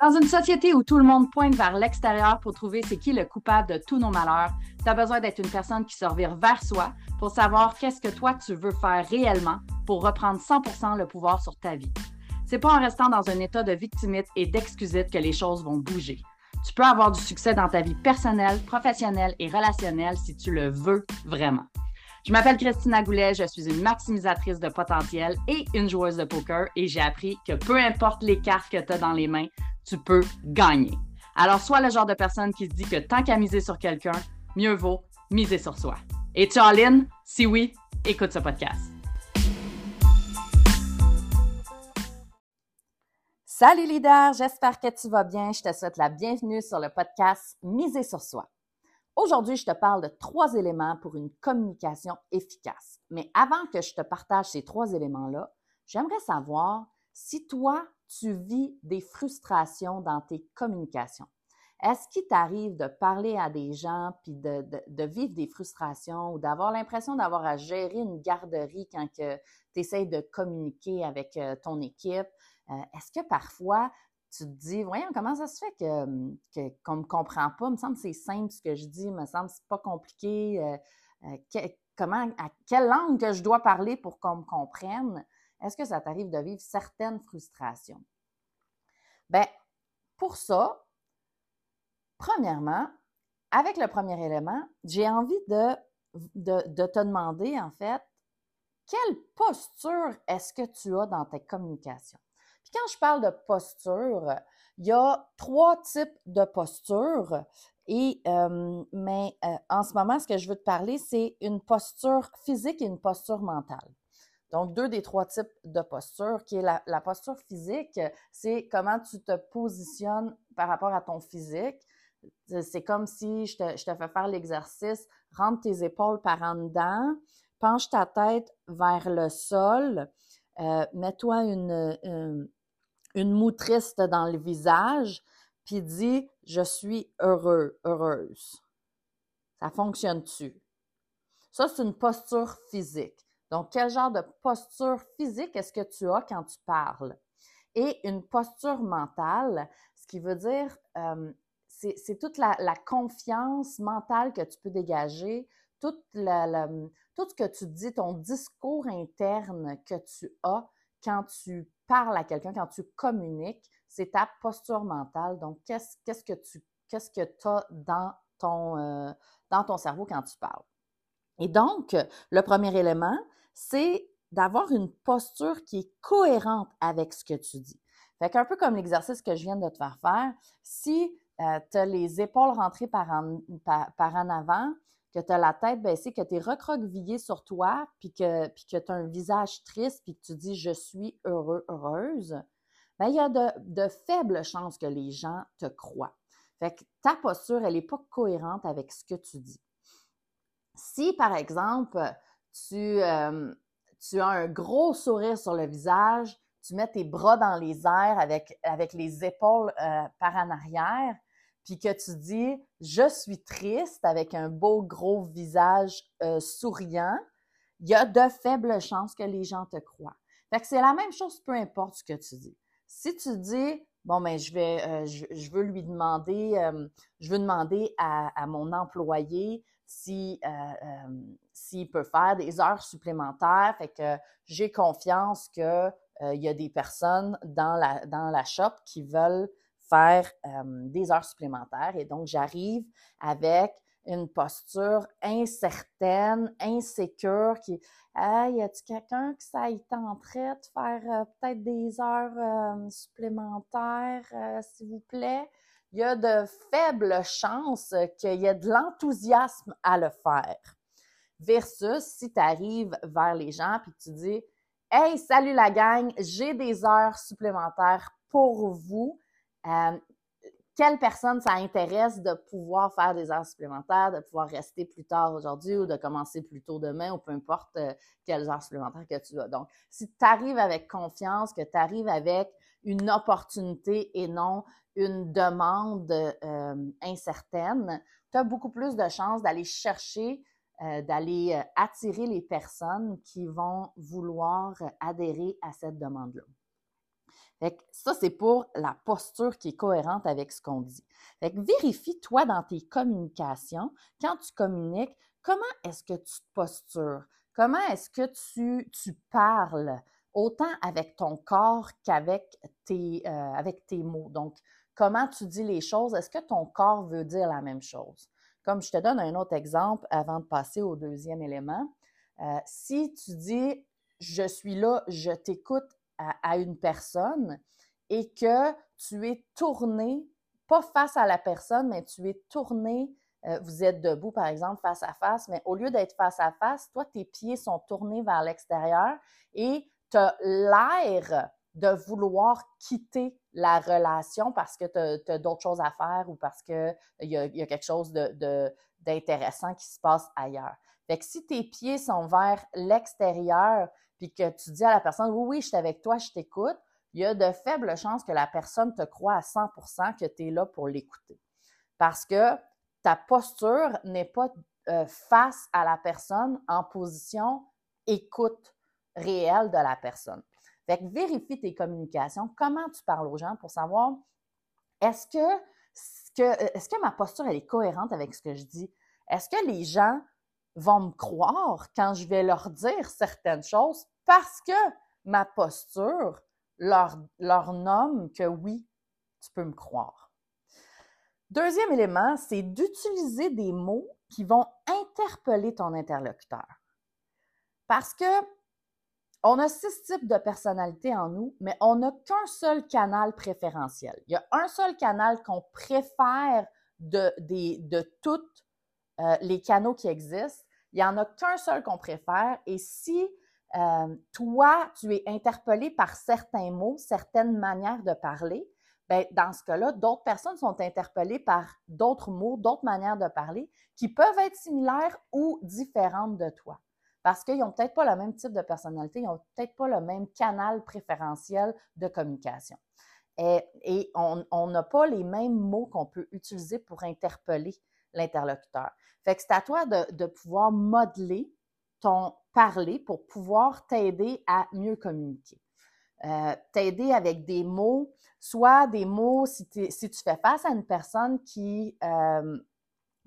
Dans une société où tout le monde pointe vers l'extérieur pour trouver c'est qui le coupable de tous nos malheurs, tu as besoin d'être une personne qui se revire vers soi pour savoir qu'est-ce que toi tu veux faire réellement pour reprendre 100% le pouvoir sur ta vie. C'est pas en restant dans un état de victimite et d'excusite que les choses vont bouger. Tu peux avoir du succès dans ta vie personnelle, professionnelle et relationnelle si tu le veux vraiment. Je m'appelle Christina Goulet, je suis une maximisatrice de potentiel et une joueuse de poker et j'ai appris que peu importe les cartes que tu as dans les mains, tu peux gagner. Alors, sois le genre de personne qui se dit que tant qu'à miser sur quelqu'un, mieux vaut miser sur soi. Et tu en Si oui, écoute ce podcast. Salut leader, j'espère que tu vas bien. Je te souhaite la bienvenue sur le podcast Miser sur soi. Aujourd'hui, je te parle de trois éléments pour une communication efficace. Mais avant que je te partage ces trois éléments-là, j'aimerais savoir si toi, tu vis des frustrations dans tes communications. Est-ce qu'il t'arrive de parler à des gens puis de, vivre des frustrations ou d'avoir l'impression d'avoir à gérer une garderie quand tu essaies de communiquer avec euh, ton équipe? Euh, est-ce que parfois tu te dis, voyons, comment ça se fait qu'on ne me comprend pas? Il me semble que c'est simple ce que je dis, il me semble que c'est pas compliqué. Euh, comment, à quelle langue que je dois parler pour qu'on me comprenne? Est-ce que ça t'arrive de vivre certaines frustrations? Bien, pour ça, premièrement, avec le premier élément, j'ai envie de, de, te demander, en fait, quelle posture est-ce que tu as dans tes communications? Puis quand je parle de posture, il y a trois types de postures. Et, euh, mais euh, en ce moment, ce que je veux te parler, c'est une posture physique et une posture mentale. Donc, deux des trois types de posture, qui est la, posture physique, c'est comment tu te positionnes par rapport à ton physique. C'est comme si je te, fais faire l'exercice, rentre tes épaules par en dedans, penche ta tête vers le sol, euh, mets-toi une, une, une moutriste dans le visage, puis dis Je suis heureux, heureuse. Ça fonctionne-tu? Ça, c'est une posture physique. Donc, quel genre de posture physique est-ce que tu as quand tu parles? Et une posture mentale, ce qui veut dire, euh, c'est toute la, confiance mentale que tu peux dégager, toute la, tout ce que tu dis, ton discours interne que tu as quand tu parles à quelqu'un, quand tu communiques, c'est ta posture mentale. Donc, qu'est-ce que tu qu'est-ce que as dans ton, euh, dans ton cerveau quand tu parles? Et donc, le premier élément, c'est d'avoir une posture qui est cohérente avec ce que tu dis. Fait qu'un peu comme l'exercice que je viens de te faire faire, si euh, tu as les épaules rentrées par en, par, en avant, que tu as la tête baissée, que tu es recroquevillé sur toi, puis que, puis que tu as un visage triste, puis que tu dis je suis heureux, heureuse, bien, il y a de, faibles chances que les gens te croient. Fait que ta posture, elle n'est pas cohérente avec ce que tu dis. Si, par exemple, euh, tu, as un gros sourire sur le visage, tu mets tes bras dans les airs avec, avec les épaules euh, par en arrière, puis que tu dis je suis triste avec un beau gros visage euh, souriant, il y a de faibles chances que les gens te croient. Fait que c'est la même chose peu importe ce que tu dis. Si tu dis bon ben, je vais je, veux lui demander je veux demander à, à mon employé si s'il peut faire des heures supplémentaires. Fait que j'ai confiance qu'il euh, y a des personnes dans la, dans la shop qui veulent faire des heures supplémentaires. Et donc, j'arrive avec une posture incertaine, insécure, qui Hey, y a-t-il quelqu'un qui ça tenterait de faire peut-être des heures supplémentaires, s'il vous plaît? Il y a de faibles chances qu'il y ait de l'enthousiasme à le faire. Versus si tu arrives vers les gens puis tu dis Hey, salut la gang, j'ai des heures supplémentaires pour vous. Euh, quelle personne ça intéresse de pouvoir faire des heures supplémentaires, de pouvoir rester plus tard aujourd'hui ou de commencer plus tôt demain ou peu importe euh, quelles heures supplémentaires que tu as. Donc, si tu arrives avec confiance, que tu arrives avec une opportunité et non une demande euh, incertaine, tu as beaucoup plus de chances d'aller chercher euh, d'aller euh, attirer les personnes qui vont vouloir adhérer à cette demande-là. Fait que ça, c'est pour la posture qui est cohérente avec ce qu'on dit. Fait que vérifie, toi, dans tes communications, quand tu communiques, comment est-ce que tu te postures? Comment est-ce que tu, tu parles? Autant avec ton corps qu'avec tes, euh, avec tes mots? Donc, comment tu dis les choses? Est-ce que ton corps veut dire la même chose? Comme je te donne un autre exemple avant de passer au deuxième élément. Euh, si tu dis je suis là, je t'écoute à, une personne et que tu es tourné, pas face à la personne, mais tu es tourné, euh, vous êtes debout par exemple face à face, mais au lieu d'être face à face, toi, tes pieds sont tournés vers l'extérieur et tu as l'air de vouloir quitter la relation parce que tu as, d'autres choses à faire ou parce qu'il y a, y a quelque chose d'intéressant qui se passe ailleurs. Fait que si tes pieds sont vers l'extérieur, puis que tu dis à la personne, oui, oui, je suis avec toi, je t'écoute, il y a de faibles chances que la personne te croit à 100% que tu es là pour l'écouter. Parce que ta posture n'est pas euh, face à la personne en position écoute réelle de la personne. Fait que vérifie tes communications, comment tu parles aux gens pour savoir est-ce que, est-ce que ma posture est cohérente avec ce que je dis? Est-ce que les gens vont me croire quand je vais leur dire certaines choses parce que ma posture leur, nomme que oui, tu peux me croire. Deuxième élément, c'est d'utiliser des mots qui vont interpeller ton interlocuteur. Parce que on a six types de personnalités en nous, mais on n'a qu'un seul canal préférentiel. Il y a un seul canal qu'on préfère de, tous euh, les canaux qui existent. Il n'y en a qu'un seul qu'on préfère. Et si euh, toi, tu es interpellé par certains mots, certaines manières de parler, ben, dans ce cas-là, d'autres personnes sont interpellées par d'autres mots, d'autres manières de parler qui peuvent être similaires ou différentes de toi. Parce qu'ils n'ont peut-être pas le même type de personnalité, ils n'ont peut-être pas le même canal préférentiel de communication. Et, on n'a pas les mêmes mots qu'on peut utiliser pour interpeller l'interlocuteur. Fait que c'est à toi de, pouvoir modeler ton parler pour pouvoir t'aider à mieux communiquer. Euh, t'aider avec des mots, soit des mots si, tu fais face à une personne qui, euh,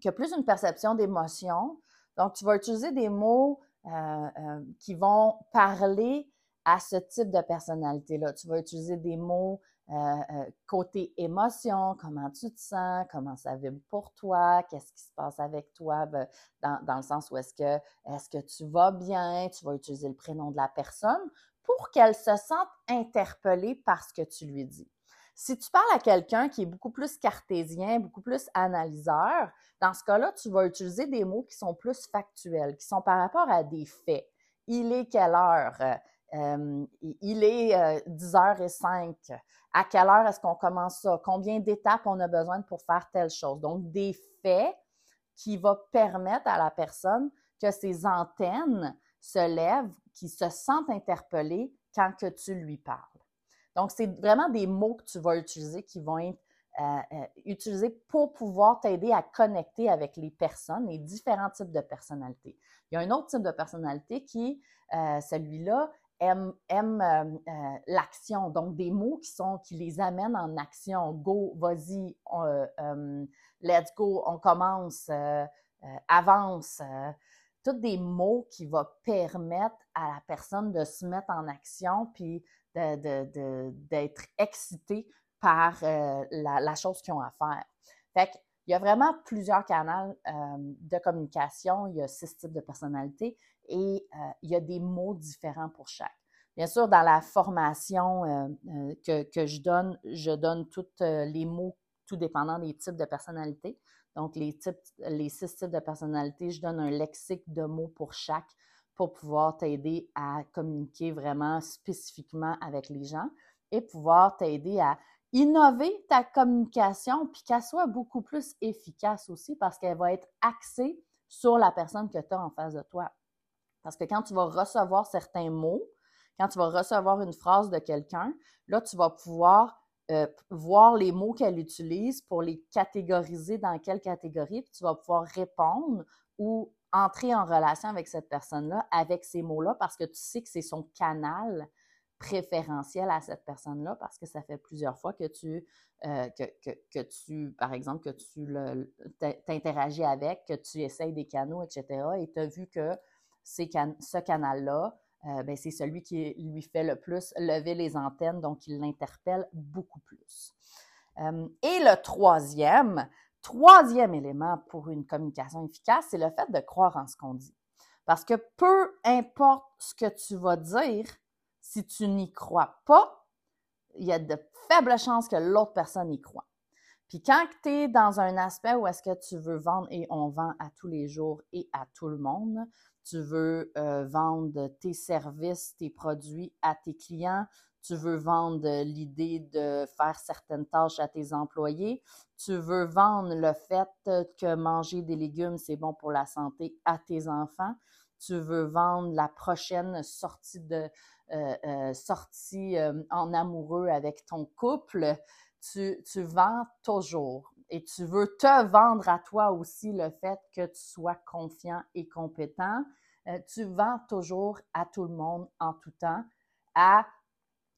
qui a plus une perception d'émotion. Donc, tu vas utiliser des mots euh, qui vont parler à ce type de personnalité-là. Tu vas utiliser des mots euh, côté émotion, comment tu te sens, comment ça vibre pour toi, qu'est-ce qui se passe avec toi, ben, dans, dans, le sens où est-ce que, est-ce que tu vas bien, tu vas utiliser le prénom de la personne pour qu'elle se sente interpellée par ce que tu lui dis. Si tu parles à quelqu'un qui est beaucoup plus cartésien, beaucoup plus analyseur, dans ce cas-là, tu vas utiliser des mots qui sont plus factuels, qui sont par rapport à des faits. Il est quelle heure? Euh, il est 10h05. Euh, à quelle heure est-ce qu'on commence ça? Combien d'étapes on a besoin pour faire telle chose? Donc, des faits qui vont permettre à la personne que ses antennes se lèvent, qui se sentent interpellées quand que tu lui parles. Donc, c'est vraiment des mots que tu vas utiliser qui vont être euh, utilisés pour pouvoir t'aider à connecter avec les personnes, les différents types de personnalités. Il y a un autre type de personnalité qui, celui-là, aiment, euh, euh, l'action, donc des mots qui sont qui les amènent en action. Go, vas-y, euh, let's go, on commence, avance. tous des mots qui vont permettre à la personne de se mettre en action puis d'être de, excité par la, la, chose qu'ils ont à faire. Fait il y a vraiment plusieurs canaux de communication. Il y a six types de personnalités et euh, il y a des mots différents pour chaque. Bien sûr, dans la formation euh, euh, que, que, je donne, je donne tous les mots, tout dépendant des types de personnalités. Donc, les, types, les six types de personnalités, je donne un lexique de mots pour chaque pour pouvoir t'aider à communiquer vraiment spécifiquement avec les gens et pouvoir t'aider à innover ta communication puis qu'elle soit beaucoup plus efficace aussi parce qu'elle va être axée sur la personne que tu as en face de toi. Parce que quand tu vas recevoir certains mots, quand tu vas recevoir une phrase de quelqu'un, là, tu vas pouvoir euh, voir les mots qu'elle utilise pour les catégoriser dans quelle catégorie, puis tu vas pouvoir répondre ou entrer en relation avec cette personne-là avec ces mots-là parce que tu sais que c'est son canal préférentiel à cette personne-là parce que ça fait plusieurs fois que tu, euh, que, tu par exemple, que tu t'interagis avec, que tu essayes des canaux, etc. Et tu as vu que ce canal-là, euh, ben, c'est celui qui lui fait le plus lever les antennes, donc il l'interpelle beaucoup plus. Euh, et le troisième, troisième élément pour une communication efficace, c'est le fait de croire en ce qu'on dit. Parce que peu importe ce que tu vas dire, si tu n'y crois pas, il y a de faibles chances que l'autre personne y croit. Puis quand tu es dans un aspect où est-ce que tu veux vendre et on vend à tous les jours et à tout le monde, tu veux euh, vendre tes services, tes produits à tes clients, tu veux vendre l'idée de faire certaines tâches à tes employés, tu veux vendre le fait que manger des légumes, c'est bon pour la santé à tes enfants, tu veux vendre la prochaine sortie de sortie en amoureux avec ton couple, tu, tu vends toujours et tu veux te vendre à toi aussi le fait que tu sois confiant et compétent, euh, tu vends toujours à tout le monde en tout temps, à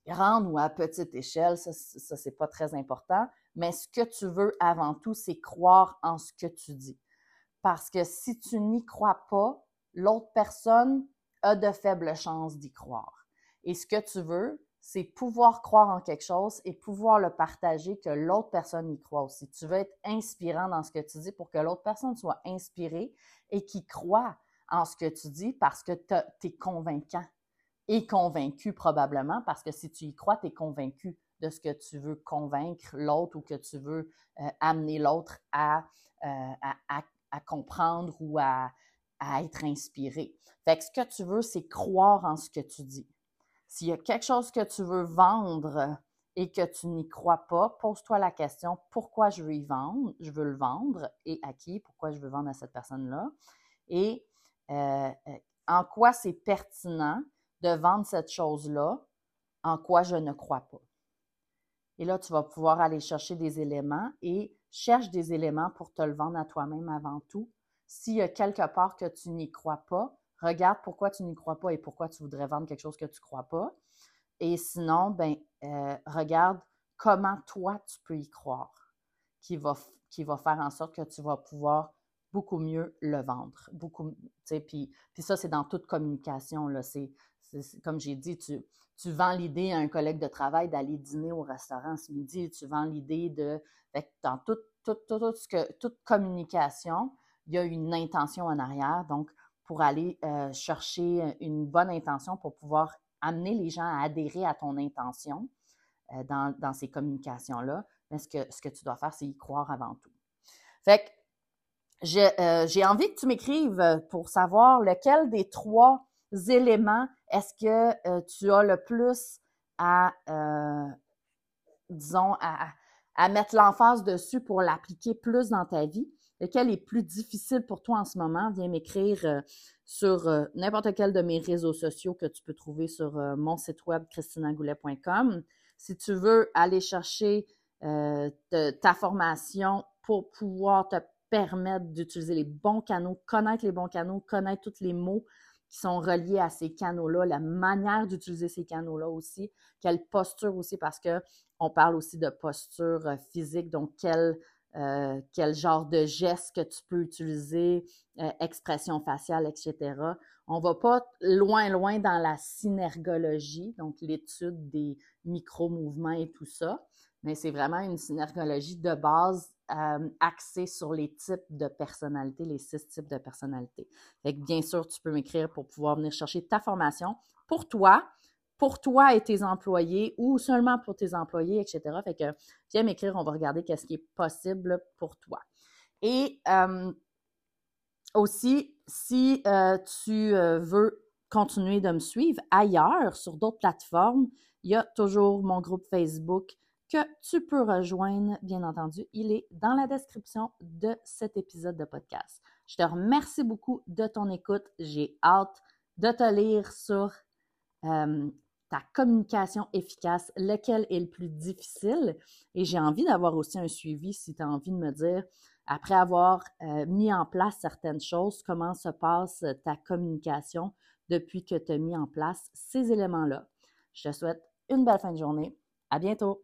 grande ou à petite échelle, ça, ça c'est pas très important, mais ce que tu veux avant tout, c'est croire en ce que tu dis. Parce que si tu n'y crois pas, l'autre personne a de faibles chances d'y croire. Et ce que tu veux, c'est pouvoir croire en quelque chose et pouvoir le partager, que l'autre personne y croit aussi. Tu veux être inspirant dans ce que tu dis pour que l'autre personne soit inspirée et qui croit en ce que tu dis parce que tu es convaincant et convaincu probablement parce que si tu y crois, tu es convaincu de ce que tu veux convaincre l'autre ou que tu veux euh, amener l'autre euh, à, comprendre ou à, à être inspiré. Fait que ce que tu veux, c'est croire en ce que tu dis. S'il y a quelque chose que tu veux vendre et que tu n'y crois pas, pose-toi la question pourquoi je veux y vendre, je veux le vendre et à qui, pourquoi je veux vendre à cette personne-là? Et euh, euh, en quoi c'est pertinent de vendre cette chose-là, en quoi je ne crois pas? Et là, tu vas pouvoir aller chercher des éléments et cherche des éléments pour te le vendre à toi-même avant tout. S'il y a quelque part que tu n'y crois pas, regarde pourquoi tu n'y crois pas et pourquoi tu voudrais vendre quelque chose que tu ne crois pas. Et sinon, ben, euh, regarde comment toi tu peux y croire, qui va, qui va faire en sorte que tu vas pouvoir beaucoup mieux le vendre. Beaucoup, puis, puis ça, c'est dans toute communication. Là, comme j'ai dit, tu, tu vends l'idée à un collègue de travail d'aller dîner au restaurant ce midi, tu vends l'idée de. dans toute, toute communication, il y a une intention en arrière. Donc, pour aller euh, chercher une bonne intention pour pouvoir amener les gens à adhérer à ton intention euh, dans, dans, ces communications-là, mais ce que, ce que tu dois faire, c'est y croire avant tout. Fait que euh, j'ai envie que tu m'écrives pour savoir lequel des trois éléments est-ce que tu as le plus à, disons, à, à mettre l'emphase dessus pour l'appliquer plus dans ta vie lequel est plus difficile pour toi en ce moment, viens m'écrire euh, sur euh, n'importe quel de mes réseaux sociaux que tu peux trouver sur euh, mon site web christinagoulet.com. Si tu veux aller chercher ta formation pour pouvoir te permettre d'utiliser les bons canaux, connaître les bons canaux, connaître tous les mots qui sont reliés à ces canaux-là, la manière d'utiliser ces canaux-là aussi, quelle posture aussi, parce que on parle aussi de posture physique, donc quelle euh, quel genre de gestes que tu peux utiliser, euh, expression faciale, etc. On va pas loin, loin dans la synergologie, donc l'étude des micro-mouvements et tout ça, mais c'est vraiment une synergologie de base euh, axée sur les types de personnalités, les six types de personnalités. Bien sûr, tu peux m'écrire pour pouvoir venir chercher ta formation pour toi, pour toi et tes employés ou seulement pour tes employés, etc. Fait que viens m'écrire, on va regarder qu'est-ce qui est possible pour toi. Et euh, aussi, si euh, tu euh, veux continuer de me suivre ailleurs, sur d'autres plateformes, il y a toujours mon groupe Facebook que tu peux rejoindre, bien entendu. Il est dans la description de cet épisode de podcast. Je te remercie beaucoup de ton écoute. J'ai hâte de te lire sur ta communication efficace, lequel est le plus difficile. Et j'ai envie d'avoir aussi un suivi si tu as envie de me dire, après avoir euh, mis en place certaines choses, comment se passe ta communication depuis que tu as mis en place ces éléments-là. Je te souhaite une belle fin de journée. À bientôt!